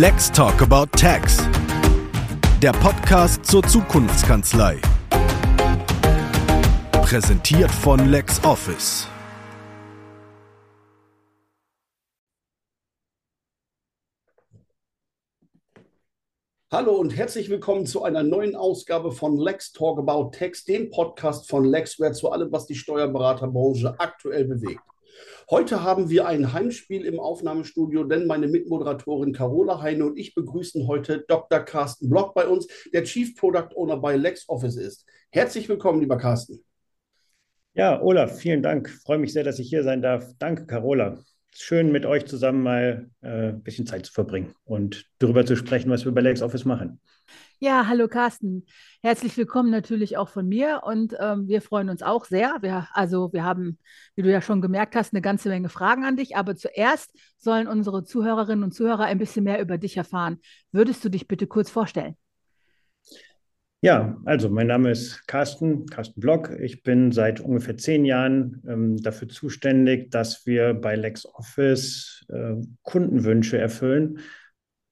Let's Talk About Tax. Der Podcast zur Zukunftskanzlei. Präsentiert von LexOffice. Hallo und herzlich willkommen zu einer neuen Ausgabe von Lex Talk About Tax, dem Podcast von Lexware zu allem, was die Steuerberaterbranche aktuell bewegt. Heute haben wir ein Heimspiel im Aufnahmestudio, denn meine Mitmoderatorin Carola Heine und ich begrüßen heute Dr. Carsten Block bei uns, der Chief Product Owner bei LexOffice ist. Herzlich willkommen, lieber Carsten. Ja, Olaf, vielen Dank. Freue mich sehr, dass ich hier sein darf. Danke, Carola. Schön, mit euch zusammen mal äh, ein bisschen Zeit zu verbringen und darüber zu sprechen, was wir bei LexOffice machen. Ja, hallo Carsten. Herzlich willkommen natürlich auch von mir und ähm, wir freuen uns auch sehr. Wir, also wir haben, wie du ja schon gemerkt hast, eine ganze Menge Fragen an dich, aber zuerst sollen unsere Zuhörerinnen und Zuhörer ein bisschen mehr über dich erfahren. Würdest du dich bitte kurz vorstellen? Ja, also mein Name ist Carsten, Carsten Block. Ich bin seit ungefähr zehn Jahren ähm, dafür zuständig, dass wir bei LexOffice äh, Kundenwünsche erfüllen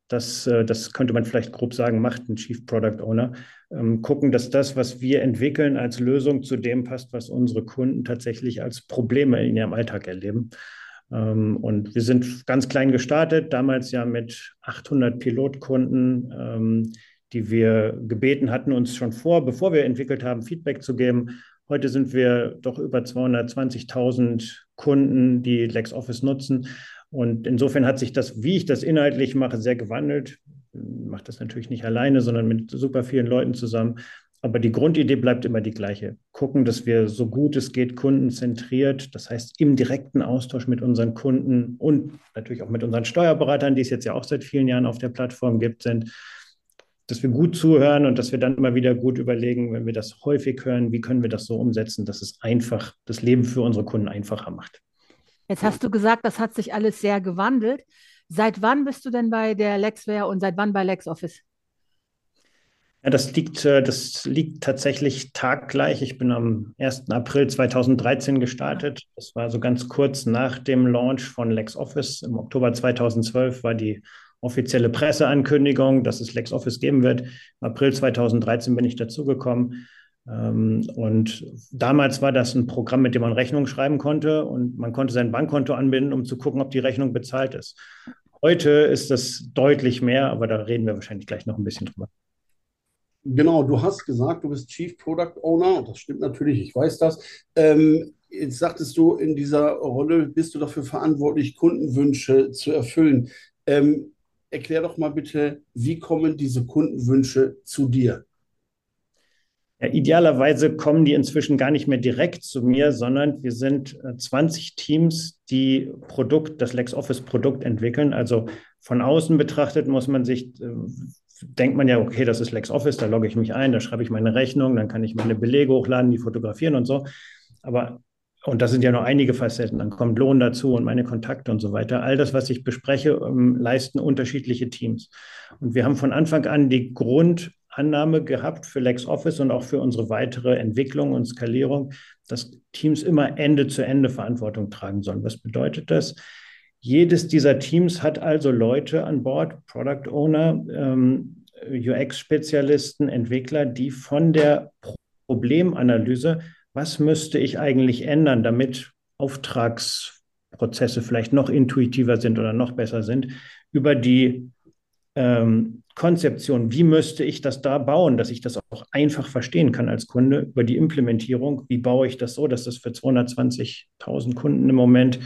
das, äh, das könnte man vielleicht grob sagen, macht ein Chief Product Owner. Ähm, gucken, dass das, was wir entwickeln als Lösung zu dem passt, was unsere Kunden tatsächlich als Probleme in ihrem Alltag erleben. Ähm, und wir sind ganz klein gestartet, damals ja mit 800 Pilotkunden, ähm, die wir gebeten hatten, uns schon vor, bevor wir entwickelt haben, Feedback zu geben. Heute sind wir doch über 220.000 Kunden, die LexOffice nutzen. Und insofern hat sich das, wie ich das inhaltlich mache, sehr gewandelt. Ich mache das natürlich nicht alleine, sondern mit super vielen Leuten zusammen. Aber die Grundidee bleibt immer die gleiche. Gucken, dass wir so gut es geht kundenzentriert, das heißt im direkten Austausch mit unseren Kunden und natürlich auch mit unseren Steuerberatern, die es jetzt ja auch seit vielen Jahren auf der Plattform gibt, sind, dass wir gut zuhören und dass wir dann immer wieder gut überlegen, wenn wir das häufig hören, wie können wir das so umsetzen, dass es einfach das Leben für unsere Kunden einfacher macht. Jetzt hast du gesagt, das hat sich alles sehr gewandelt. Seit wann bist du denn bei der Lexware und seit wann bei LexOffice? Ja, das liegt, äh, das liegt tatsächlich taggleich. Ich bin am 1. April 2013 gestartet. Das war so ganz kurz nach dem Launch von LexOffice. Im Oktober 2012 war die offizielle Presseankündigung, dass es LexOffice geben wird. Im April 2013 bin ich dazugekommen. Ähm, und damals war das ein Programm, mit dem man Rechnungen schreiben konnte und man konnte sein Bankkonto anbinden, um zu gucken, ob die Rechnung bezahlt ist. Heute ist das deutlich mehr, aber da reden wir wahrscheinlich gleich noch ein bisschen drüber. Genau, du hast gesagt, du bist Chief Product Owner, das stimmt natürlich, ich weiß das. Ähm, jetzt sagtest du, in dieser Rolle bist du dafür verantwortlich, Kundenwünsche zu erfüllen. Ähm, erklär doch mal bitte, wie kommen diese Kundenwünsche zu dir? Ja, idealerweise kommen die inzwischen gar nicht mehr direkt zu mir, sondern wir sind 20 äh, Teams, die Produkt, das LexOffice-Produkt entwickeln. Also von außen betrachtet muss man sich, äh, denkt man ja, okay, das ist LexOffice, da logge ich mich ein, da schreibe ich meine Rechnung, dann kann ich meine Belege hochladen, die fotografieren und so. Aber und das sind ja noch einige Facetten. Dann kommt Lohn dazu und meine Kontakte und so weiter. All das, was ich bespreche, ähm, leisten unterschiedliche Teams. Und wir haben von Anfang an die Grund, Annahme gehabt für LexOffice und auch für unsere weitere Entwicklung und Skalierung, dass Teams immer Ende zu Ende Verantwortung tragen sollen. Was bedeutet das? Jedes dieser Teams hat also Leute an Bord, Product Owner, ähm, UX-Spezialisten, Entwickler, die von der Problemanalyse, was müsste ich eigentlich ändern, damit Auftragsprozesse vielleicht noch intuitiver sind oder noch besser sind, über die ähm, Konzeption, wie müsste ich das da bauen, dass ich das auch einfach verstehen kann als Kunde über die Implementierung. Wie baue ich das so, dass das für 220.000 Kunden im Moment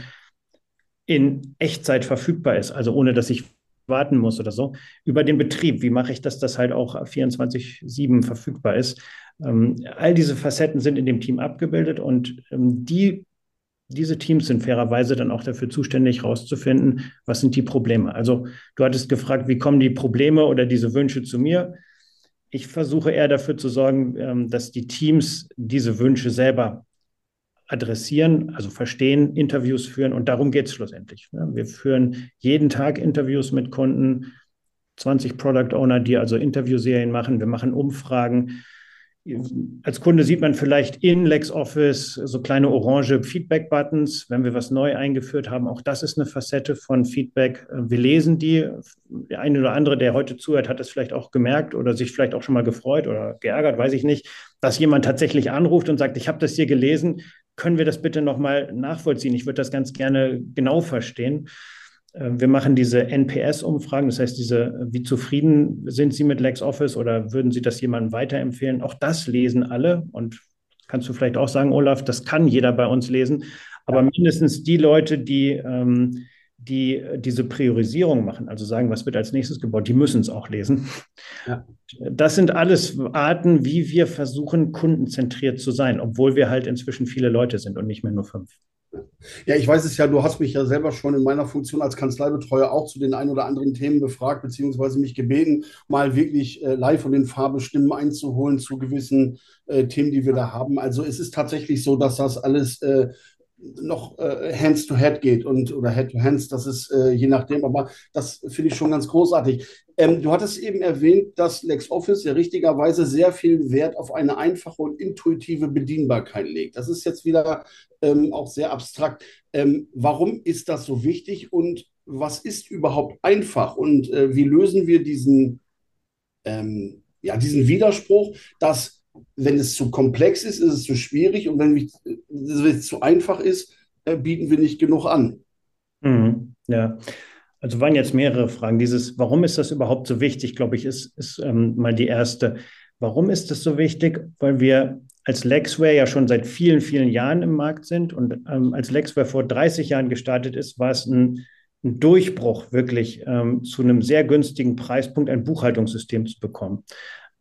in Echtzeit verfügbar ist, also ohne dass ich warten muss oder so. Über den Betrieb, wie mache ich das, dass halt auch 24-7 verfügbar ist. Ähm, all diese Facetten sind in dem Team abgebildet und ähm, die diese Teams sind fairerweise dann auch dafür zuständig, herauszufinden, was sind die Probleme. Also du hattest gefragt, wie kommen die Probleme oder diese Wünsche zu mir? Ich versuche eher dafür zu sorgen, ähm, dass die Teams diese Wünsche selber adressieren, also verstehen, Interviews führen und darum geht es schlussendlich. Wir führen jeden Tag Interviews mit Kunden, 20 Product Owner, die also Interviewserien machen. Wir machen Umfragen als Kunde sieht man vielleicht in LexOffice so kleine orange Feedback-Buttons, wenn wir was neu eingeführt haben. Auch das ist eine Facette von Feedback. Wir lesen die. Der eine oder andere, der heute zuhört, hat es vielleicht auch gemerkt oder sich vielleicht auch schon mal gefreut oder geärgert, weiß ich nicht, dass jemand tatsächlich anruft und sagt, ich habe das hier gelesen. Können wir das bitte nochmal nachvollziehen? Ich würde das ganz gerne genau verstehen. Äh, wir machen diese NPS-Umfragen, das heißt, diese, wie zufrieden sind Sie mit LexOffice oder würden Sie das jemandem weiterempfehlen? Auch das lesen alle und kannst du vielleicht auch sagen, Olaf, das kann jeder bei uns lesen, aber mindestens die Leute, die, ähm, die diese Priorisierung machen, also sagen, was wird als nächstes gebaut, die müssen es auch lesen. Ja. Das sind alles Arten, wie wir versuchen, kundenzentriert zu sein, obwohl wir halt inzwischen viele Leute sind und nicht mehr nur fünf. Ja, ich weiß es ja, du hast mich ja selber schon in meiner Funktion als Kanzleibetreuer auch zu den ein oder anderen Themen befragt, beziehungsweise mich gebeten, mal wirklich äh, live von den Farbestimmen einzuholen zu gewissen äh, Themen, die wir da haben. Also es ist tatsächlich so, dass das alles äh, noch äh, Hands to Head geht und oder Head to Hands, das ist äh, je nachdem, aber das finde ich schon ganz großartig. Ähm, du hattest eben erwähnt, dass LexOffice ja richtigerweise sehr viel Wert auf eine einfache und intuitive Bedienbarkeit legt. Das ist jetzt wieder ähm, auch sehr abstrakt. Ähm, warum ist das so wichtig und was ist überhaupt einfach und äh, wie lösen wir diesen, ähm, ja, diesen Widerspruch, dass wenn es zu komplex ist, ist es zu schwierig und wenn es zu einfach ist, äh, bieten wir nicht genug an. Mhm, ja. Also waren jetzt mehrere Fragen. Dieses, warum ist das überhaupt so wichtig, glaube ich, ist, ist ähm, mal die erste. Warum ist das so wichtig? Weil wir als Lexware ja schon seit vielen, vielen Jahren im Markt sind. Und ähm, als Lexware vor 30 Jahren gestartet ist, war es ein, ein Durchbruch, wirklich ähm, zu einem sehr günstigen Preispunkt ein Buchhaltungssystem zu bekommen.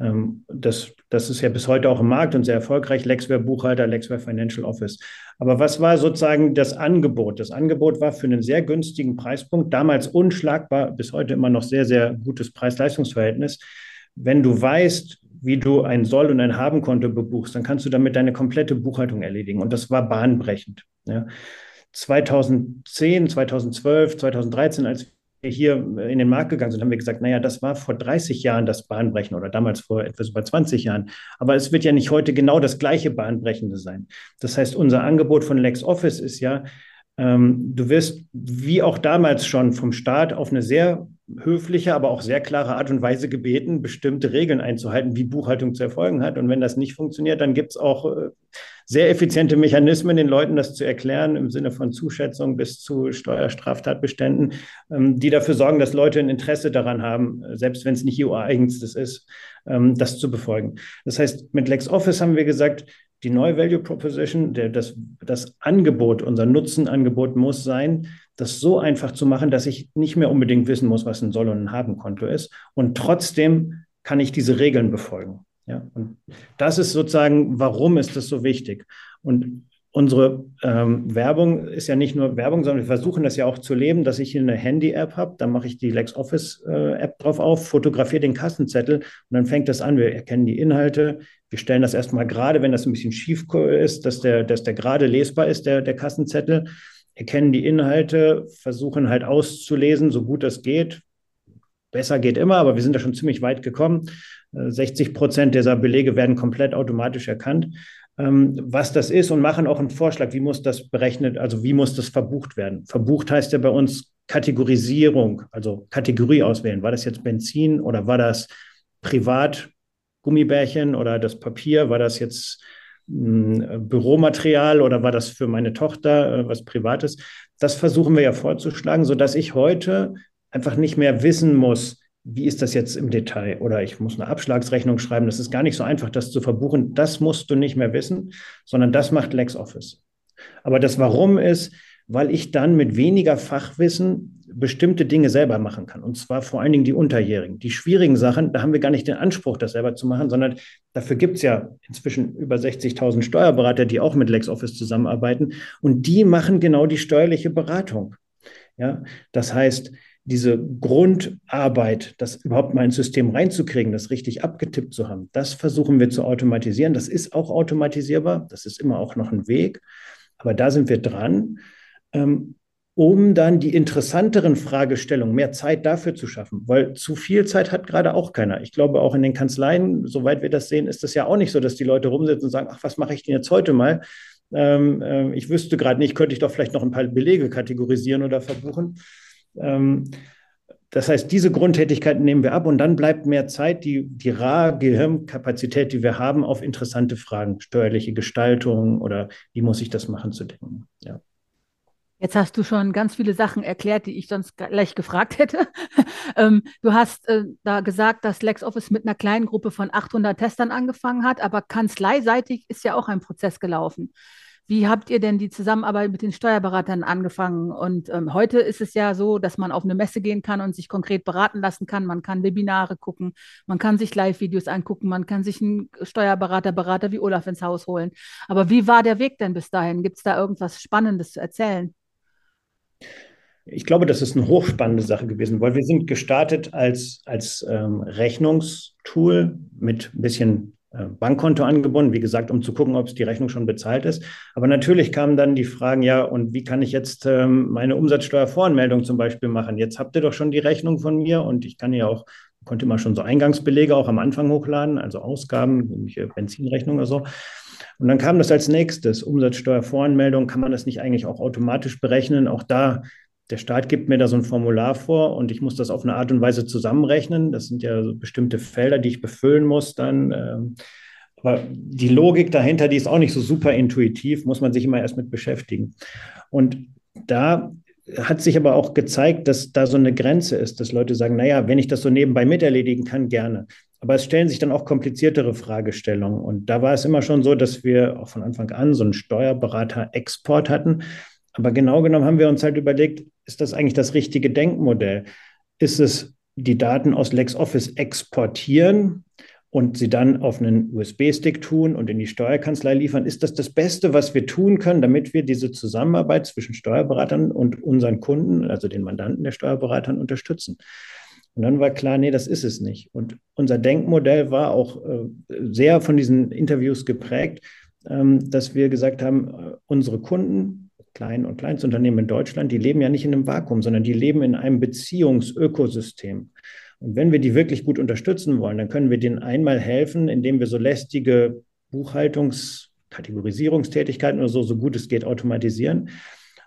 Ähm, das, das ist ja bis heute auch im Markt und sehr erfolgreich. Lexware Buchhalter, Lexware Financial Office. Aber was war sozusagen das Angebot? Das Angebot war für einen sehr günstigen Preispunkt, damals unschlagbar, bis heute immer noch sehr, sehr gutes Preis-Leistungs-Verhältnis. Wenn du weißt, wie du ein Soll- und ein Haben-Konto bebuchst, dann kannst du damit deine komplette Buchhaltung erledigen. Und das war bahnbrechend. Ja. 2010, 2012, 2013, als hier in den Markt gegangen sind, haben wir gesagt, naja, das war vor 30 Jahren das Bahnbrechen oder damals vor etwas über 20 Jahren. Aber es wird ja nicht heute genau das gleiche Bahnbrechende sein. Das heißt, unser Angebot von LexOffice ist ja, ähm, du wirst wie auch damals schon vom Staat auf eine sehr höfliche, aber auch sehr klare Art und Weise gebeten, bestimmte Regeln einzuhalten, wie Buchhaltung zu erfolgen hat. Und wenn das nicht funktioniert, dann gibt es auch äh, sehr effiziente Mechanismen, den Leuten das zu erklären, im Sinne von Zuschätzung bis zu Steuerstraftatbeständen, ähm, die dafür sorgen, dass Leute ein Interesse daran haben, selbst wenn es nicht ihr eigenstes ist, ähm, das zu befolgen. Das heißt, mit LexOffice haben wir gesagt, die neue Value Proposition, der, das, das Angebot, unser Nutzenangebot muss sein, das so einfach zu machen, dass ich nicht mehr unbedingt wissen muss, was ein Soll- und ein Haben-Konto ist. Und trotzdem kann ich diese Regeln befolgen. Ja, und das ist sozusagen, warum ist das so wichtig? Und unsere ähm, Werbung ist ja nicht nur Werbung, sondern wir versuchen das ja auch zu leben, dass ich hier eine Handy-App habe, dann mache ich die LexOffice-App äh, drauf auf, fotografiere den Kassenzettel und dann fängt das an, wir erkennen die Inhalte, wir stellen das erstmal gerade, wenn das ein bisschen schief ist, dass der, dass der gerade lesbar ist, der, der Kassenzettel, erkennen die Inhalte, versuchen halt auszulesen, so gut das geht. Besser geht immer, aber wir sind da schon ziemlich weit gekommen. 60 äh, Prozent dieser Belege werden komplett automatisch erkannt. Ähm, was das ist und machen auch einen Vorschlag, wie muss das berechnet, also wie muss das verbucht werden. Verbucht heißt ja bei uns Kategorisierung, also Kategorie auswählen. War das jetzt Benzin oder war das privat Gummibärchen oder das Papier? War das jetzt hm, Büromaterial oder war das für meine Tochter äh, was Privates? Das versuchen wir ja vorzuschlagen, sodass ich heute einfach nicht mehr wissen muss, wie ist das jetzt im Detail? Oder ich muss eine Abschlagsrechnung schreiben. Das ist gar nicht so einfach, das zu verbuchen. Das musst du nicht mehr wissen, sondern das macht LexOffice. Aber das Warum ist, weil ich dann mit weniger Fachwissen bestimmte Dinge selber machen kann. Und zwar vor allen Dingen die Unterjährigen. Die schwierigen Sachen, da haben wir gar nicht den Anspruch, das selber zu machen, sondern dafür gibt es ja inzwischen über 60.000 Steuerberater, die auch mit LexOffice zusammenarbeiten. Und die machen genau die steuerliche Beratung. Ja, das heißt, diese Grundarbeit, das überhaupt mal ins System reinzukriegen, das richtig abgetippt zu haben, das versuchen wir zu automatisieren. Das ist auch automatisierbar, das ist immer auch noch ein Weg, aber da sind wir dran. Ähm, um dann die interessanteren Fragestellungen, mehr Zeit dafür zu schaffen, weil zu viel Zeit hat gerade auch keiner. Ich glaube, auch in den Kanzleien, soweit wir das sehen, ist das ja auch nicht so, dass die Leute rumsitzen und sagen, ach, was mache ich denn jetzt heute mal? Ähm, äh, ich wüsste gerade nicht, könnte ich doch vielleicht noch ein paar Belege kategorisieren oder verbuchen. Ähm, das heißt, diese Grundtätigkeiten nehmen wir ab und dann bleibt mehr Zeit, die, die rar Gehirnkapazität, die wir haben, auf interessante Fragen, steuerliche Gestaltung oder wie muss ich das machen, zu denken. Ja. Jetzt hast du schon ganz viele Sachen erklärt, die ich sonst gleich gefragt hätte. ähm, du hast äh, da gesagt, dass LexOffice mit einer kleinen Gruppe von 800 Testern angefangen hat, aber kanzleiseitig ist ja auch ein Prozess gelaufen. Wie habt ihr denn die Zusammenarbeit mit den Steuerberatern angefangen? Und ähm, heute ist es ja so, dass man auf eine Messe gehen kann und sich konkret beraten lassen kann. Man kann Webinare gucken, man kann sich Live-Videos angucken, man kann sich einen Steuerberater, Berater wie Olaf ins Haus holen. Aber wie war der Weg denn bis dahin? Gibt es da irgendwas Spannendes zu erzählen? Ich glaube, das ist eine hochspannende Sache gewesen, weil wir sind gestartet als, als ähm, Rechnungstool mit ein bisschen Bankkonto angebunden, wie gesagt, um zu gucken, ob es die Rechnung schon bezahlt ist. Aber natürlich kamen dann die Fragen, ja, und wie kann ich jetzt ähm, meine Umsatzsteuervoranmeldung zum Beispiel machen? Jetzt habt ihr doch schon die Rechnung von mir und ich kann ja auch, konnte immer schon so Eingangsbelege auch am Anfang hochladen, also Ausgaben, Benzinrechnung oder so. Und dann kam das als nächstes, Umsatzsteuervoranmeldung, kann man das nicht eigentlich auch automatisch berechnen? Auch da der Staat gibt mir da so ein Formular vor und ich muss das auf eine Art und Weise zusammenrechnen. Das sind ja so bestimmte Felder, die ich befüllen muss dann. Ähm, aber die Logik dahinter, die ist auch nicht so super intuitiv, muss man sich immer erst mit beschäftigen. Und da hat sich aber auch gezeigt, dass da so eine Grenze ist, dass Leute sagen, naja, wenn ich das so nebenbei miterledigen kann, gerne. Aber es stellen sich dann auch kompliziertere Fragestellungen. Und da war es immer schon so, dass wir auch von Anfang an so einen Steuerberater-Export hatten. Aber genau genommen haben wir uns halt überlegt, ist das eigentlich das richtige Denkmodell? Ist es die Daten aus LexOffice exportieren und sie dann auf einen USB-Stick tun und in die Steuerkanzlei liefern? Ist das das Beste, was wir tun können, damit wir diese Zusammenarbeit zwischen Steuerberatern und unseren Kunden, also den Mandanten der Steuerberatern, unterstützen? Und dann war klar, nee, das ist es nicht. Und unser Denkmodell war auch äh, sehr von diesen Interviews geprägt, ähm, dass wir gesagt haben, äh, unsere Kunden Klein- und Kleinstunternehmen in Deutschland, die leben ja nicht in einem Vakuum, sondern die leben in einem Beziehungsökosystem. Und wenn wir die wirklich gut unterstützen wollen, dann können wir denen einmal helfen, indem wir so lästige Buchhaltungs-, Kategorisierungstätigkeiten oder so, so gut es geht, automatisieren.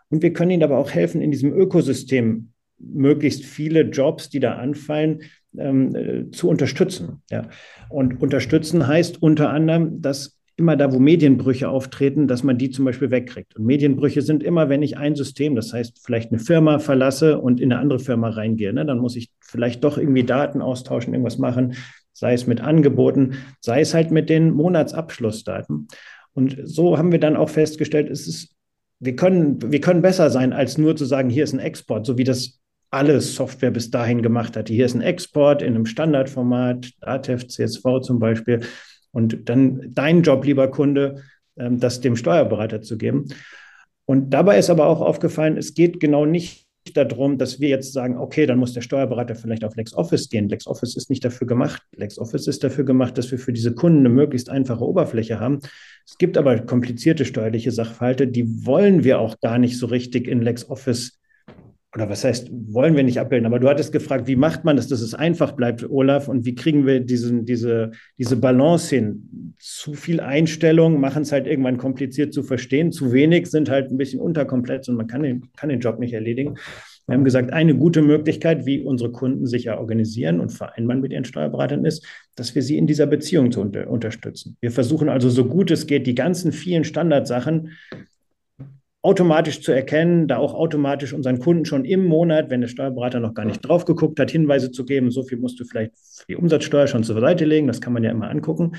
Und wir können ihnen aber auch helfen, in diesem Ökosystem möglichst viele Jobs, die da anfallen, ähm, äh, zu unterstützen. Ja. Und unterstützen heißt unter anderem, dass immer da, wo Medienbrüche auftreten, dass man die zum Beispiel wegkriegt. Und Medienbrüche sind immer, wenn ich ein System, das heißt vielleicht eine Firma verlasse und in eine andere Firma reingehe, ne, dann muss ich vielleicht doch irgendwie Daten austauschen, irgendwas machen, sei es mit Angeboten, sei es halt mit den Monatsabschlussdaten. Und so haben wir dann auch festgestellt, es ist, wir können, wir können besser sein, als nur zu sagen, hier ist ein Export, so wie das alle Software bis dahin gemacht hat. Hier ist ein Export in einem Standardformat, ATEV, CSV zum Beispiel. Und dann dein Job, lieber Kunde, ähm, das dem Steuerberater zu geben. Und dabei ist aber auch aufgefallen, es geht genau nicht darum, dass wir jetzt sagen, okay, dann muss der Steuerberater vielleicht auf LexOffice gehen. LexOffice ist nicht dafür gemacht. LexOffice ist dafür gemacht, dass wir für diese Kunden eine möglichst einfache Oberfläche haben. Es gibt aber komplizierte steuerliche Sachverhalte, die wollen wir auch gar nicht so richtig in LexOffice oder was heißt, wollen wir nicht abbilden, aber du hattest gefragt, wie macht man das, dass es einfach bleibt, Olaf, und wie kriegen wir diesen, diese, diese Balance hin? Zu viel Einstellung machen es halt irgendwann kompliziert zu verstehen, zu wenig sind halt ein bisschen unterkomplex und man kann den, kann den Job nicht erledigen. Wir haben gesagt, eine gute Möglichkeit, wie unsere Kunden sich ja organisieren und vereinbaren mit ihren Steuerberatern ist, dass wir sie in dieser Beziehung zu unter unterstützen. Wir versuchen also so gut es geht, die ganzen vielen Standardsachen automatisch zu erkennen, da auch automatisch unseren Kunden schon im Monat, wenn der Steuerberater noch gar nicht drauf geguckt hat, Hinweise zu geben, so viel musst du vielleicht für die Umsatzsteuer schon zur Seite legen, das kann man ja immer angucken.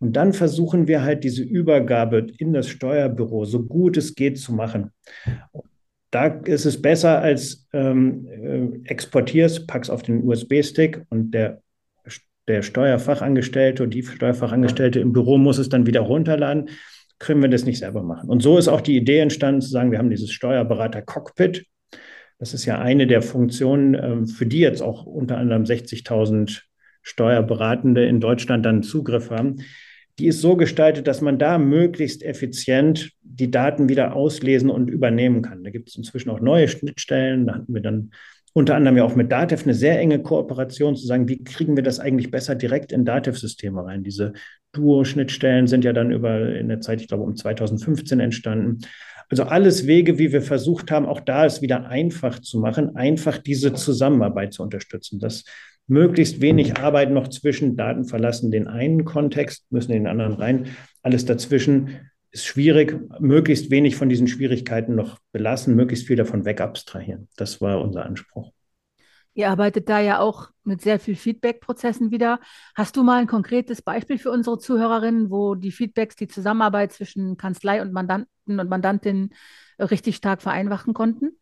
Und dann versuchen wir halt diese Übergabe in das Steuerbüro so gut es geht zu machen. Da ist es besser als ähm, äh, exportierst, packst auf den USB-Stick und der der Steuerfachangestellte und die Steuerfachangestellte im Büro muss es dann wieder runterladen können wir das nicht selber machen. Und so ist auch die Idee entstanden, zu sagen, wir haben dieses Steuerberater-Cockpit. Das ist ja eine der Funktionen, ähm, für die jetzt auch unter anderem 60.000 Steuerberatende in Deutschland dann Zugriff haben. die ist so gestaltet, dass man da möglichst effizient die Daten wieder auslesen und übernehmen kann. Da gibt es inzwischen auch neue Schnittstellen. Da hatten wir dann unter anderem ja auch mit Datev eine sehr enge Kooperation zu sagen, wie kriegen wir das eigentlich besser direkt in Datev-Systeme rein? Diese Duo-Schnittstellen sind ja dann über in der Zeit, ich glaube, um 2015 entstanden. Also alles Wege, wie wir versucht haben, auch da es wieder einfach zu machen, einfach diese Zusammenarbeit zu unterstützen. Das möglichst wenig Arbeit noch zwischen Daten verlassen den einen Kontext, müssen in den anderen rein. Alles dazwischen ist schwierig, möglichst wenig von diesen Schwierigkeiten noch belassen, möglichst viel davon wegabstrahieren. Das war unser Anspruch. Ihr arbeitet da ja auch mit sehr viel Feedback-Prozessen wieder. Hast du mal ein konkretes Beispiel für unsere Zuhörerinnen, wo die Feedbacks, die Zusammenarbeit zwischen Kanzlei und Mandanten und Mandantinnen richtig stark vereinfachen konnten?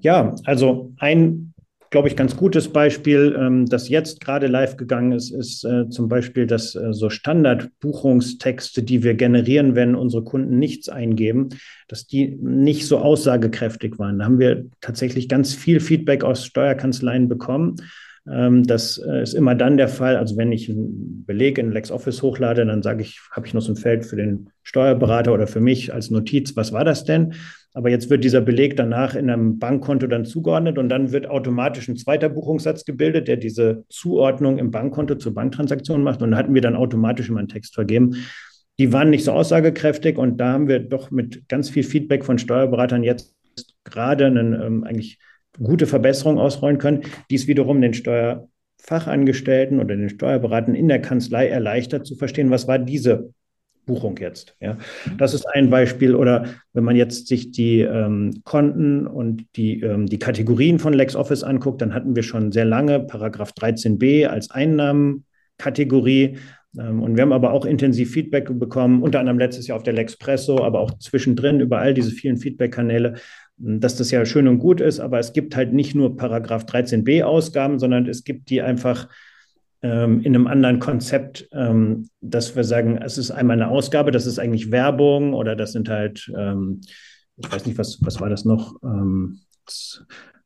Ja, also ein glaube ich, ganz gutes Beispiel, ähm, das jetzt gerade live gegangen ist, ist äh, zum Beispiel, dass äh, so Standardbuchungstexte, die wir generieren, wenn unsere Kunden nichts eingeben, dass die nicht so aussagekräftig waren. Da haben wir tatsächlich ganz viel Feedback aus Steuerkanzleien bekommen. Ähm, das äh, ist immer dann der Fall. Also wenn ich einen Beleg in LexOffice hochlade, dann sage ich, habe ich noch so ein Feld für den Steuerberater oder für mich als Notiz, was war das denn? Aber jetzt wird dieser Beleg danach in einem Bankkonto dann zugeordnet und dann wird automatisch ein zweiter Buchungssatz gebildet, der diese Zuordnung im Bankkonto zur Banktransaktion macht. Und da hatten wir dann automatisch immer einen Text vergeben. Die waren nicht so aussagekräftig und da haben wir doch mit ganz viel Feedback von Steuerberatern jetzt gerade eine ähm, eigentlich gute Verbesserung ausrollen können, die es wiederum den Steuerfachangestellten oder den Steuerberatern in der Kanzlei erleichtert zu verstehen, was war diese Buchung jetzt. Ja. Das ist ein Beispiel. Oder wenn man jetzt sich die ähm, Konten und die, ähm, die Kategorien von LexOffice anguckt, dann hatten wir schon sehr lange Paragraph 13b als Einnahmenkategorie. Ähm, und wir haben aber auch intensiv Feedback bekommen, unter anderem letztes Jahr auf der Lexpresso, aber auch zwischendrin über all diese vielen Feedback-Kanäle, dass das ja schön und gut ist, aber es gibt halt nicht nur Paragraph 13b Ausgaben, sondern es gibt die einfach ähm, in einem anderen Konzept, ähm, dass wir sagen, es ist einmal eine Ausgabe, das ist eigentlich Werbung oder das sind halt, ähm, ich weiß nicht, was, was war das noch? Ähm,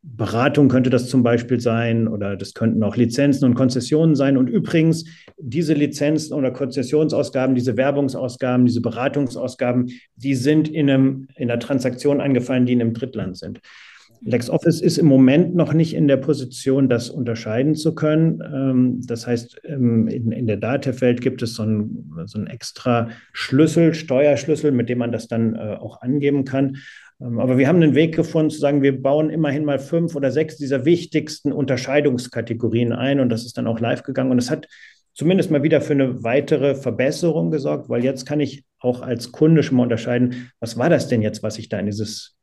Beratung könnte das zum Beispiel sein oder das könnten auch Lizenzen und Konzessionen sein. Und übrigens, diese Lizenzen oder Konzessionsausgaben, diese Werbungsausgaben, diese Beratungsausgaben, die sind in, einem, in einer Transaktion angefallen, die in einem Drittland sind. LexOffice ist im Moment noch nicht in der Position, das unterscheiden zu können. Ähm, das heißt, ähm, in, der Datefeld gibt es so einen, so einen extra Schlüssel, Steuerschlüssel, mit dem man das dann äh, auch angeben kann. Ähm, aber wir haben einen Weg gefunden zu sagen, wir bauen immerhin mal fünf oder sechs dieser wichtigsten Unterscheidungskategorien ein und das ist dann auch live gegangen und es hat zumindest mal wieder für eine weitere Verbesserung gesorgt, weil jetzt kann ich auch als Kunde schon mal unterscheiden, was war das denn jetzt, was ich da in dieses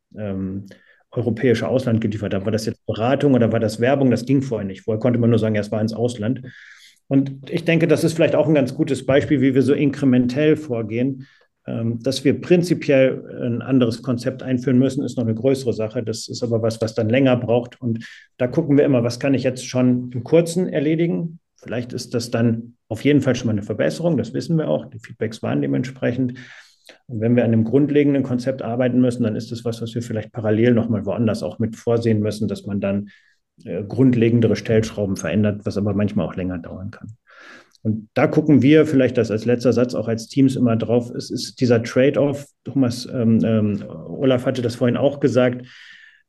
europäische Ausland geliefert habe. War das jetzt Beratung oder war das Werbung? Das ging vorher nicht. Vorher konnte man nur sagen, ja, es war ins Ausland. Und ich denke, das ist vielleicht auch ein ganz gutes Beispiel, wie wir so inkrementell vorgehen. Ähm, dass wir prinzipiell ein anderes Konzept einführen müssen, ist noch eine größere Sache. Das ist aber was, was dann länger braucht. Und da gucken wir immer, was kann ich jetzt schon im Kurzen erledigen? Vielleicht ist das dann auf jeden Fall schon mal eine Verbesserung. Das wissen wir auch. Die Feedbacks waren dementsprechend. Und wenn wir an einem grundlegenden Konzept arbeiten müssen, dann ist das was, was wir vielleicht parallel nochmal woanders auch mit vorsehen müssen, dass man dann äh, grundlegendere Stellschrauben verändert, was aber manchmal auch länger dauern kann. Und da gucken wir vielleicht das als letzter Satz auch als Teams immer drauf. Es ist dieser Trade-off, Thomas, ähm, ähm, Olaf hatte das vorhin auch gesagt,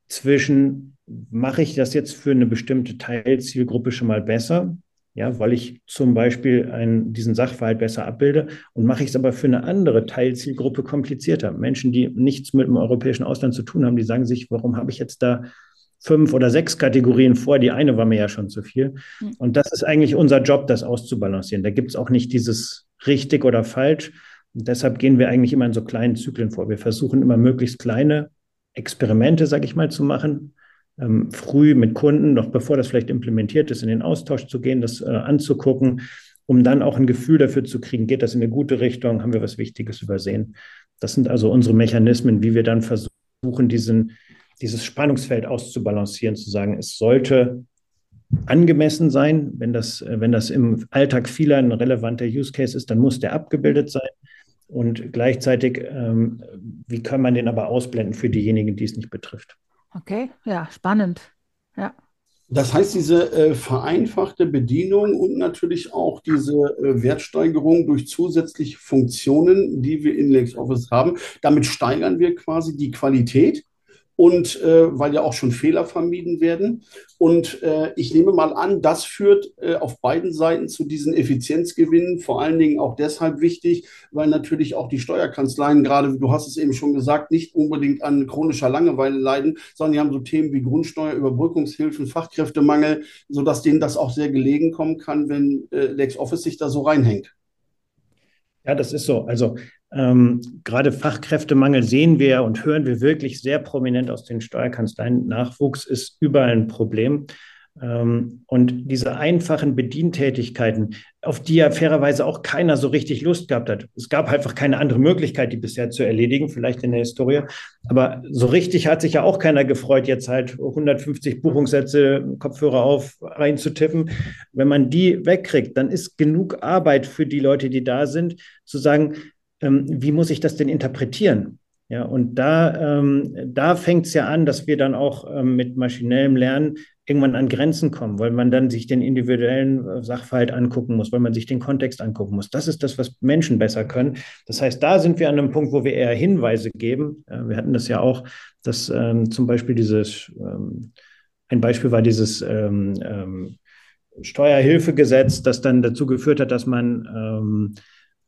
zwischen mache ich das jetzt für eine bestimmte Teilzielgruppe schon mal besser ja, weil ich zum Beispiel einen, diesen Sachverhalt besser abbilde und mache ich es aber für eine andere Teilzielgruppe komplizierter. Menschen, die nichts mit dem europäischen Ausland zu tun haben, die sagen sich, warum habe ich jetzt da fünf oder sechs Kategorien vor? Die eine war mir ja schon zu viel. Hm. Und das ist eigentlich unser Job, das auszubalancieren. Da gibt es auch nicht dieses richtig oder falsch. Und deshalb gehen wir eigentlich immer in so kleinen Zyklen vor. Wir versuchen immer möglichst kleine Experimente, sage ich mal, zu machen ähm, früh mit Kunden, noch bevor das vielleicht implementiert ist, in den Austausch zu gehen, das äh, anzugucken, um dann auch ein Gefühl dafür zu kriegen, geht das in eine gute Richtung, haben wir was Wichtiges übersehen. Das sind also unsere Mechanismen, wie wir dann versuchen, diesen, dieses Spannungsfeld auszubalancieren, zu sagen, es sollte angemessen sein. Wenn das, äh, wenn das im Alltag vieler ein relevanter Use Case ist, dann muss der abgebildet sein. Und gleichzeitig, ähm, wie kann man den aber ausblenden für diejenigen, die es nicht betrifft? Okay, ja, spannend. Ja. Das heißt, diese äh, vereinfachte Bedienung und natürlich auch diese äh, Wertsteigerung durch zusätzliche Funktionen, die wir in LexOffice haben, damit steigern wir quasi die Qualität und äh, weil ja auch schon Fehler vermieden werden. Und äh, ich nehme mal an, das führt äh, auf beiden Seiten zu diesen Effizienzgewinnen, vor allen Dingen auch deshalb wichtig, weil natürlich auch die Steuerkanzleien gerade, du hast es eben schon gesagt, nicht unbedingt an chronischer Langeweile leiden, sondern die haben so Themen wie Grundsteuer, Überbrückungshilfen, Fachkräftemangel, sodass denen das auch sehr gelegen kommen kann, wenn äh, LexOffice sich da so reinhängt. Ja, das ist so. Also ähm, gerade Fachkräftemangel sehen wir und hören wir wirklich sehr prominent aus den Steuerkanzleien. Nachwuchs ist überall ein Problem. Ähm, und diese einfachen Bedientätigkeiten, auf die ja fairerweise auch keiner so richtig Lust gehabt hat. Es gab einfach keine andere Möglichkeit, die bisher zu erledigen, vielleicht in der Historie. Aber so richtig hat sich ja auch keiner gefreut, jetzt halt 150 Buchungssätze, Kopfhörer auf, reinzutippen. Wenn man die wegkriegt, dann ist genug Arbeit für die Leute, die da sind, zu sagen, ähm, wie muss ich das denn interpretieren? Ja, und da, ähm, da fängt es ja an, dass wir dann auch ähm, mit maschinellem Lernen irgendwann an Grenzen kommen, weil man dann sich den individuellen äh, Sachverhalt angucken muss, weil man sich den Kontext angucken muss. Das ist das, was Menschen besser können. Das heißt, da sind wir an einem Punkt, wo wir eher Hinweise geben. Äh, wir hatten das ja auch, dass ähm, zum Beispiel dieses, ähm, ein Beispiel war dieses ähm, ähm Steuerhilfegesetz, das dann dazu geführt hat, dass man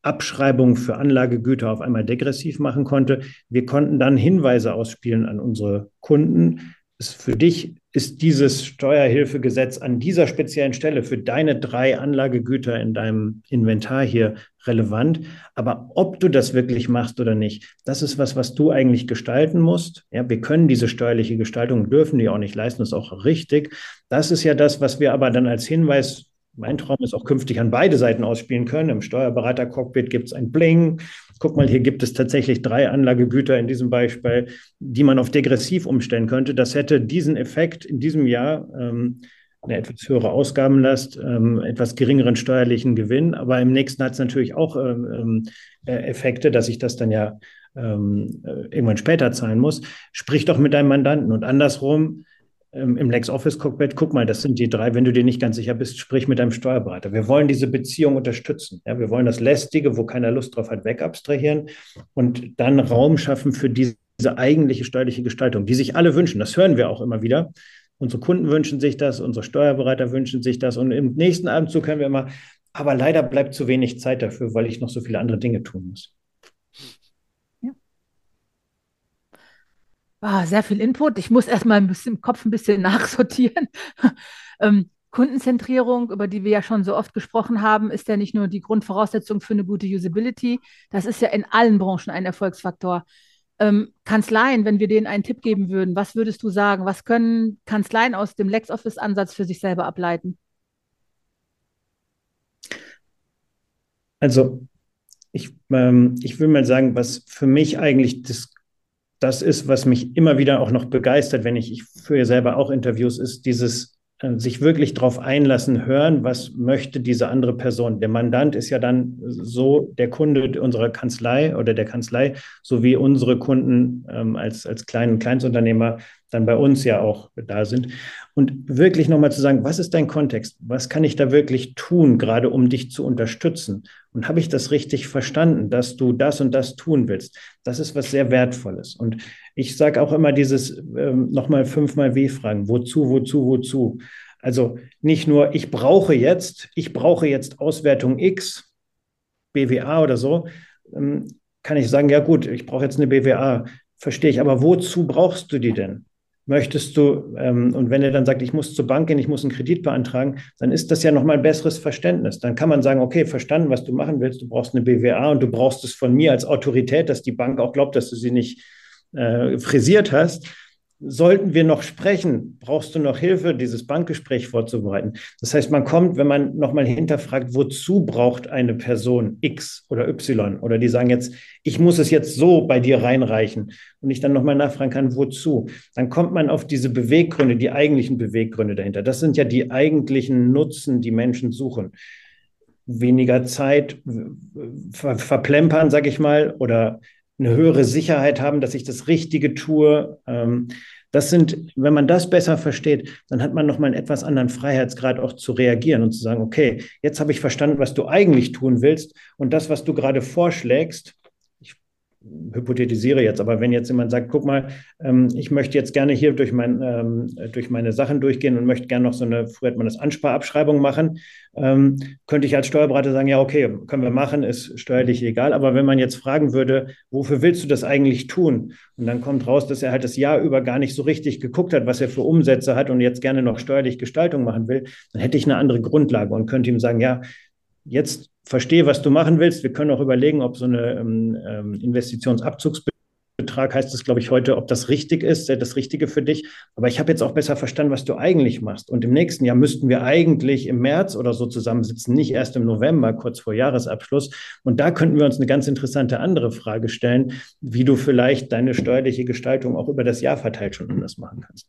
Abschreibung für Anlagegüter auf einmal degressiv machen konnte. Wir konnten dann Hinweise ausspielen an unsere Kunden. für dich ist dieses Steuerhilfegesetz an dieser speziellen Stelle für deine drei Anlagegüter in deinem Inventar hier relevant. Aber ob du das wirklich machst oder nicht, das ist was, was du eigentlich gestalten musst. Ja, wir können diese steuerliche Gestaltung, dürfen die auch nicht leisten, ist auch richtig. Das ist ja das, was wir aber dann als Hinweis mein Traum ist auch künftig an beide Seiten ausspielen können. Im Steuerberater-Cockpit gibt es ein Bling. Guck mal, hier gibt es tatsächlich drei Anlagegüter in diesem Beispiel, die man auf degressiv umstellen könnte. Das hätte diesen Effekt in diesem Jahr, ähm, eine etwas höhere Ausgabenlast, ähm, etwas geringeren steuerlichen Gewinn. Aber im nächsten hat es natürlich auch ähm, ähm äh, Effekte, dass ich das dann ja ähm, äh, irgendwann später zahlen muss. Sprich doch mit deinem Mandanten und andersrum im LexOffice-Cockpit, guck mal, das sind die drei, wenn du dir nicht ganz sicher bist, sprich mit deinem Steuerberater. Wir wollen diese Beziehung unterstützen. Ja, wir wollen das Lästige, wo keiner Lust drauf hat, wegabstrahieren und dann Raum schaffen für diese, eigentliche steuerliche Gestaltung, die sich alle wünschen. Das hören wir auch immer wieder. Unsere Kunden wünschen sich das, unsere Steuerberater wünschen sich das und im nächsten Abendzug hören wir immer, aber leider bleibt zu wenig Zeit dafür, weil ich noch so viele andere Dinge tun muss. Ah, sehr viel Input. Ich muss erstmal ein bisschen im Kopf ein bisschen nachsortieren. ähm, Kundenzentrierung, über die wir ja schon so oft gesprochen haben, ist ja nicht nur die Grundvoraussetzung für eine gute Usability. Das ist ja in allen Branchen ein Erfolgsfaktor. Ähm, Kanzleien, wenn wir denen einen Tipp geben würden, was würdest du sagen? Was können Kanzleien aus dem LexOffice-Ansatz für sich selber ableiten? Also, ich, ähm, ich will mal sagen, was für mich eigentlich das das ist, was mich immer wieder auch noch begeistert, wenn ich, ich führe selber auch Interviews, ist dieses äh, sich wirklich darauf einlassen, hören, was möchte diese andere Person. Der Mandant ist ja dann so der Kunde unserer Kanzlei oder der Kanzlei, so wie unsere Kunden ähm, als, als kleinen Kleinstunternehmer dann bei uns ja auch da sind. Und wirklich nochmal zu sagen, was ist dein Kontext? Was kann ich da wirklich tun, gerade um dich zu unterstützen? Und habe ich das richtig verstanden, dass du das und das tun willst? Das ist was sehr Wertvolles. Und ich sage auch immer dieses ähm, nochmal fünfmal W-Fragen. Wozu, wozu, wozu? Also nicht nur, ich brauche jetzt, ich brauche jetzt Auswertung X, BWA oder so, ähm, kann ich sagen, ja gut, ich brauche jetzt eine BWA, verstehe ich, aber wozu brauchst du die denn? Möchtest du, ähm, und wenn er dann sagt, ich muss zur Bank gehen, ich muss einen Kredit beantragen, dann ist das ja nochmal ein besseres Verständnis. Dann kann man sagen, okay, verstanden, was du machen willst, du brauchst eine BWA und du brauchst es von mir als Autorität, dass die Bank auch glaubt, dass du sie nicht äh, frisiert hast sollten wir noch sprechen, brauchst du noch Hilfe, dieses Bankgespräch vorzubereiten. Das heißt, man kommt, wenn man nochmal hinterfragt, wozu braucht eine Person X oder Y oder die sagen jetzt, ich muss es jetzt so bei dir reinreichen und ich dann nochmal nachfragen kann, wozu, dann kommt man auf diese Beweggründe, die eigentlichen Beweggründe dahinter. Das sind ja die eigentlichen Nutzen, die Menschen suchen. Weniger Zeit ver verplempern, sag ich mal, oder eine höhere Sicherheit haben, dass ich das Richtige tue. Ähm, das sind, wenn man das besser versteht, dann hat man nochmal einen etwas anderen Freiheitsgrad auch zu reagieren und zu sagen, okay, jetzt habe ich verstanden, was du eigentlich tun willst und das, was du gerade vorschlägst, hypothetisiere jetzt, aber wenn jetzt jemand sagt, guck mal, ähm, ich möchte jetzt gerne hier durch, mein, ähm, durch meine Sachen durchgehen und möchte gerne noch so eine, früher hat man das Ansparabschreibung machen, ähm, könnte ich als Steuerberater sagen, ja, okay, können wir machen, ist steuerlich egal. Aber wenn man jetzt fragen würde, wofür willst du das eigentlich tun? Und dann kommt raus, dass er halt das Jahr über gar nicht so richtig geguckt hat, was er für Umsätze hat und jetzt gerne noch steuerlich Gestaltung machen will, dann hätte ich eine andere Grundlage und könnte ihm sagen, ja, jetzt verstehe, was du machen willst. Wir können auch überlegen, ob so eine ähm, ähm Betrag heißt es, glaube ich, heute, ob das richtig ist, das Richtige für dich. Aber ich habe jetzt auch besser verstanden, was du eigentlich machst. Und im nächsten Jahr müssten wir eigentlich im März oder so zusammensitzen, nicht erst im November, kurz vor Jahresabschluss. Und da könnten wir uns eine ganz interessante andere Frage stellen, wie du vielleicht deine steuerliche Gestaltung auch über das Jahr verteilt schon anders machen kannst.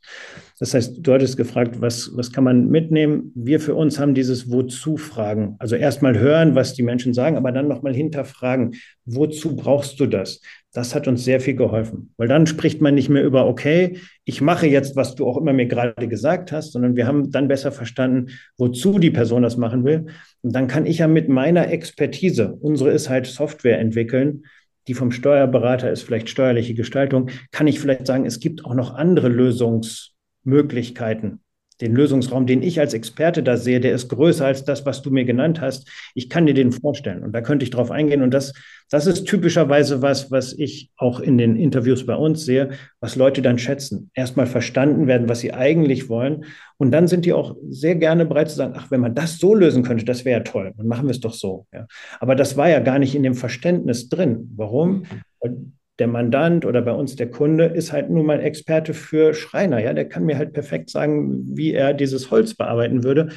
Das heißt, du hattest gefragt, was, was kann man mitnehmen? Wir für uns haben dieses Wozu-Fragen. Also erstmal hören, was die Menschen sagen, aber dann nochmal hinterfragen, wozu brauchst du das? Das hat uns sehr viel geholfen, weil dann spricht man nicht mehr über, okay, ich mache jetzt, was du auch immer mir gerade gesagt hast, sondern wir haben dann besser verstanden, wozu die Person das machen will. Und dann kann ich ja mit meiner Expertise, unsere ist halt Software entwickeln, die vom Steuerberater ist vielleicht steuerliche Gestaltung, kann ich vielleicht sagen, es gibt auch noch andere Lösungsmöglichkeiten den Lösungsraum, den ich als Experte da sehe, der ist größer als das, was du mir genannt hast. Ich kann dir den vorstellen und da könnte ich drauf eingehen. Und das, das ist typischerweise was, was ich auch in den Interviews bei uns sehe, was Leute dann schätzen. Erstmal verstanden werden, was sie eigentlich wollen. Und dann sind die auch sehr gerne bereit zu sagen, ach, wenn man das so lösen könnte, das wäre ja toll. Dann machen wir es doch so. Ja. Aber das war ja gar nicht in dem Verständnis drin. Warum? Mhm der Mandant oder bei uns der Kunde ist halt nun mal Experte für Schreiner. Ja, der kann mir halt perfekt sagen, wie er dieses Holz bearbeiten würde.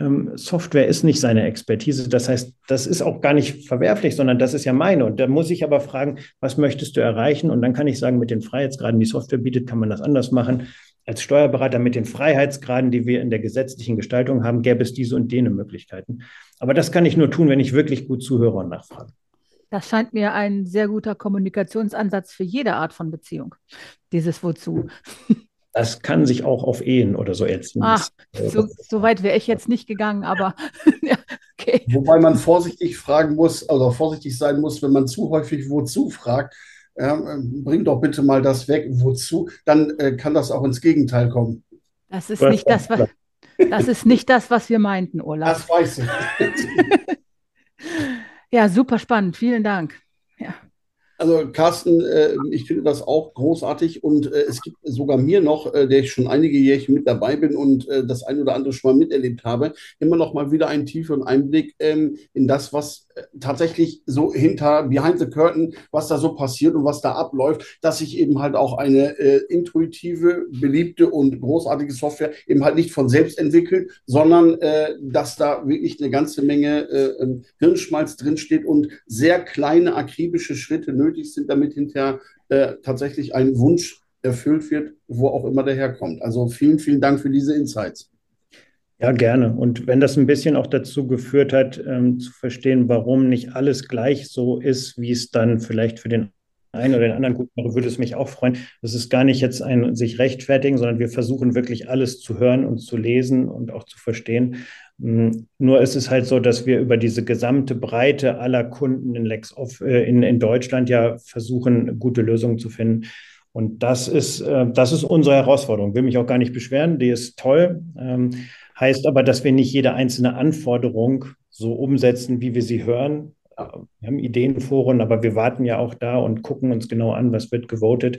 Ähm, Software ist nicht seine Expertise. Das heißt, das ist auch gar nicht verwerflich, sondern das ist ja meine. Und da muss ich aber fragen, was möchtest du erreichen? Und dann kann ich sagen, mit den Freiheitsgraden, die Software bietet, kann man das anders machen. Als Steuerberater mit den Freiheitsgraden, die wir in der gesetzlichen Gestaltung haben, gäbe es diese und jene Möglichkeiten. Aber das kann ich nur tun, wenn ich wirklich gut zuhöre und nachfrage. Das scheint mir ein sehr guter Kommunikationsansatz für jede Art von Beziehung, dieses Wozu. Das kann sich auch auf Ehen oder so erziehen. Ach, so, so weit wäre ich jetzt nicht gegangen, aber ja, okay. Wobei man vorsichtig fragen muss, also vorsichtig sein muss, wenn man zu häufig wozu fragt. Ja, bring doch bitte mal das weg, wozu, dann äh, kann das auch ins Gegenteil kommen. Das ist, nicht das, was, das ist nicht das, was wir meinten, Olaf. Das weiß ich. Ja, super spannend. Vielen Dank. Ja. Also Carsten, äh, ich finde das auch großartig und äh, es gibt sogar mir noch, äh, der ich schon einige Jährchen mit dabei bin und das ein oder andere schon mal miterlebt habe, immer noch mal wieder einen tieferen Einblick ähm, in das, was tatsächlich so hinter behind the curtain, was da so passiert und was da abläuft, dass sich eben halt auch eine äh, intuitive, beliebte und großartige Software eben halt nicht von selbst entwickelt, sondern äh, dass da wirklich eine ganze Menge äh, ähm, Hirnschmalz drinsteht und sehr kleine akribische Schritte nötig sind, damit hinterher äh, tatsächlich ein Wunsch erfüllt wird, wo auch immer der herkommt. Also vielen, vielen Dank für diese Insights. Ja, gerne. Und wenn das ein bisschen auch dazu geführt hat, ähm, zu verstehen, warum nicht alles gleich so ist, wie es dann vielleicht für den einen oder den anderen gut wäre, würde es mich auch freuen. Das ist gar nicht jetzt ein sich rechtfertigen, sondern wir versuchen wirklich alles zu hören und zu lesen und auch zu verstehen. Mm, nur ist es halt so, dass wir über diese gesamte Breite aller Kunden in LexOff äh, in, in Deutschland ja versuchen, gute Lösungen zu finden. Und das ist, äh, das ist unsere Herausforderung. Will mich auch gar nicht beschweren, die ist toll. Ähm, Heißt aber, dass wir nicht jede einzelne Anforderung so umsetzen, wie wir sie hören. Wir haben Ideenforen, aber wir warten ja auch da und gucken uns genau an, was wird gewotet.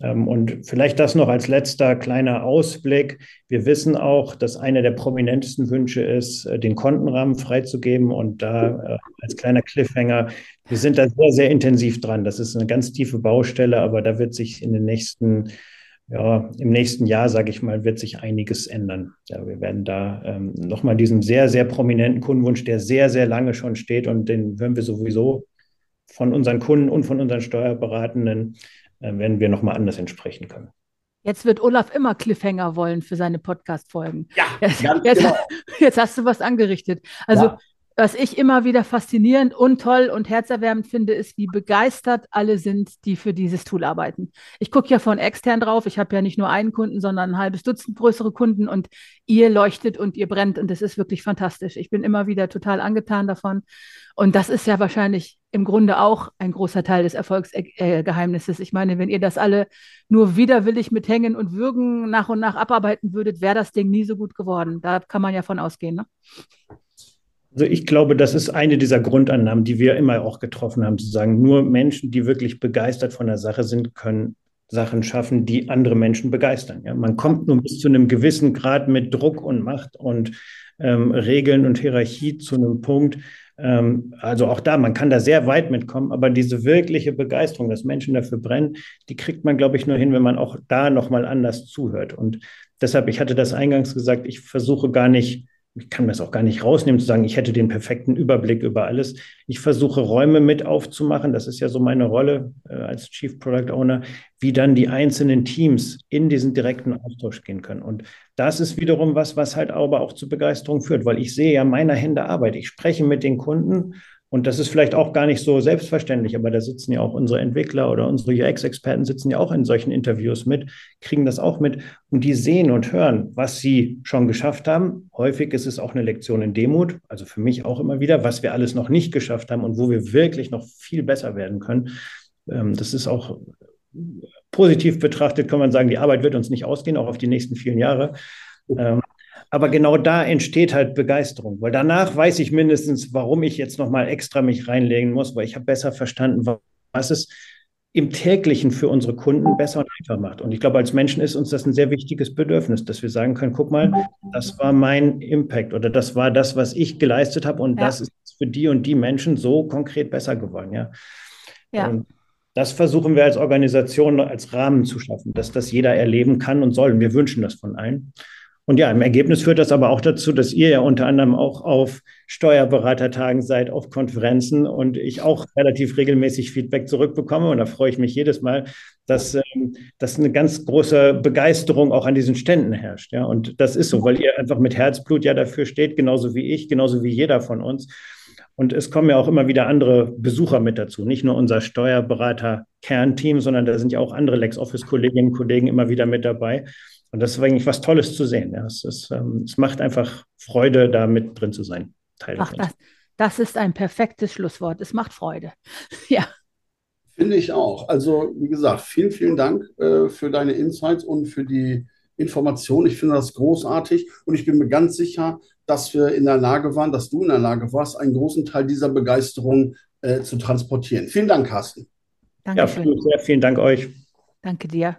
Ähm, und vielleicht das noch als letzter kleiner Ausblick. Wir wissen auch, dass einer der prominentesten Wünsche ist, äh, den Kontenrahmen freizugeben. Und da äh, als kleiner Cliffhanger, wir sind da sehr, sehr intensiv dran. Das ist eine ganz tiefe Baustelle, aber da wird sich in den nächsten ja, im nächsten Jahr, sage ich mal, wird sich einiges ändern. Ja, wir werden da ähm, nochmal diesen sehr, sehr prominenten Kundenwunsch, der sehr, sehr lange schon steht und den hören wir sowieso von unseren Kunden und von unseren Steuerberatenden, äh, werden wir nochmal anders entsprechen können. Jetzt wird Olaf immer Cliffhanger wollen für seine Podcast-Folgen. Ja, jetzt, jetzt, genau. jetzt, hast du was angerichtet. Also ja. Was ich immer wieder faszinierend und toll und herzerwärmend finde, ist, wie begeistert alle sind, die für dieses Tool arbeiten. Ich gucke ja von extern drauf. Ich habe ja nicht nur einen Kunden, sondern ein halbes Dutzend größere Kunden und ihr leuchtet und ihr brennt und das ist wirklich fantastisch. Ich bin immer wieder total angetan davon. Und das ist ja wahrscheinlich im Grunde auch ein großer Teil des Erfolgsgeheimnisses. Ich meine, wenn ihr das alle nur widerwillig mit Hängen und Würgen nach und nach abarbeiten würdet, wäre das Ding nie so gut geworden. Da kann man ja von ausgehen. Ne? Also ich glaube, das ist eine dieser Grundannahmen, die wir immer auch getroffen haben, zu sagen, nur Menschen, die wirklich begeistert von der Sache sind, können Sachen schaffen, die andere Menschen begeistern. Ja, man kommt nur bis zu einem gewissen Grad mit Druck und Macht und ähm, Regeln und Hierarchie zu einem Punkt. Ähm, also auch da, man kann da sehr weit mitkommen, aber diese wirkliche Begeisterung, dass Menschen dafür brennen, die kriegt man, glaube ich, nur hin, wenn man auch da nochmal anders zuhört. Und deshalb, ich hatte das eingangs gesagt, ich versuche gar nicht ich kann mir das auch gar nicht rausnehmen, zu sagen, ich hätte den perfekten Überblick über alles. Ich versuche Räume mit aufzumachen. Das ist ja so meine Rolle äh, als Chief Product Owner, wie dann die einzelnen Teams in diesen direkten Austausch gehen können. Und das ist wiederum was, was halt aber auch zu Begeisterung führt, weil ich sehe ja meiner Hände Arbeit. Ich spreche mit den Kunden und das ist vielleicht auch gar nicht so selbstverständlich, aber da sitzen ja auch unsere Entwickler oder unsere UX-Experten sitzen ja auch in solchen Interviews mit, kriegen das auch mit und die sehen und hören, was sie schon geschafft haben. Häufig ist es auch eine Lektion in Demut, also für mich auch immer wieder, was wir alles noch nicht geschafft haben und wo wir wirklich noch viel besser werden können. Ähm, das ist auch positiv betrachtet, kann man sagen, die Arbeit wird uns nicht ausgehen, auch auf die nächsten vielen Jahre. Aber genau da entsteht halt Begeisterung, weil danach weiß ich mindestens, warum ich jetzt nochmal extra mich reinlegen muss, weil ich habe besser verstanden, was es im täglichen für unsere Kunden besser und einfach macht. Und ich glaube, als Menschen ist uns das ein sehr wichtiges Bedürfnis, dass wir sagen können, guck mal, das war mein Impact oder das war das, was ich geleistet habe und ja. das ist für die und die Menschen so konkret besser geworden. Ja. ja. Und das versuchen wir als Organisation als Rahmen zu schaffen, dass das jeder erleben kann und soll. Und wir wünschen das von allen. Und ja, im Ergebnis führt das aber auch dazu, dass ihr ja unter anderem auch auf Steuerberatertagen seid, auf Konferenzen und ich auch relativ regelmäßig Feedback zurückbekomme. Und da freue ich mich jedes Mal, dass, ähm, dass eine ganz große Begeisterung auch an diesen Ständen herrscht. Ja, und das ist so, weil ihr einfach mit Herzblut ja dafür steht, genauso wie ich, genauso wie jeder von uns. Und es kommen ja auch immer wieder andere Besucher mit dazu. Nicht nur unser Steuerberater-Kernteam, sondern da sind ja auch andere LexOffice-Kolleginnen und Kollegen immer wieder mit dabei. Und das ist eigentlich was Tolles zu sehen. Ja. Es, ist, ähm, es macht einfach Freude, da mit drin zu sein. Teil Ach, das, das ist ein perfektes Schlusswort. Es macht Freude. ja. Finde ich auch. Also, wie gesagt, vielen, vielen Dank äh, für deine Insights und für die Information. Ich finde das großartig und ich bin mir ganz sicher, dass wir in der Lage waren, dass du in der Lage warst, einen großen Teil dieser Begeisterung äh, zu transportieren. Vielen Dank, Carsten. Dankeschön. Ja, sehr vielen Dank euch. Danke dir.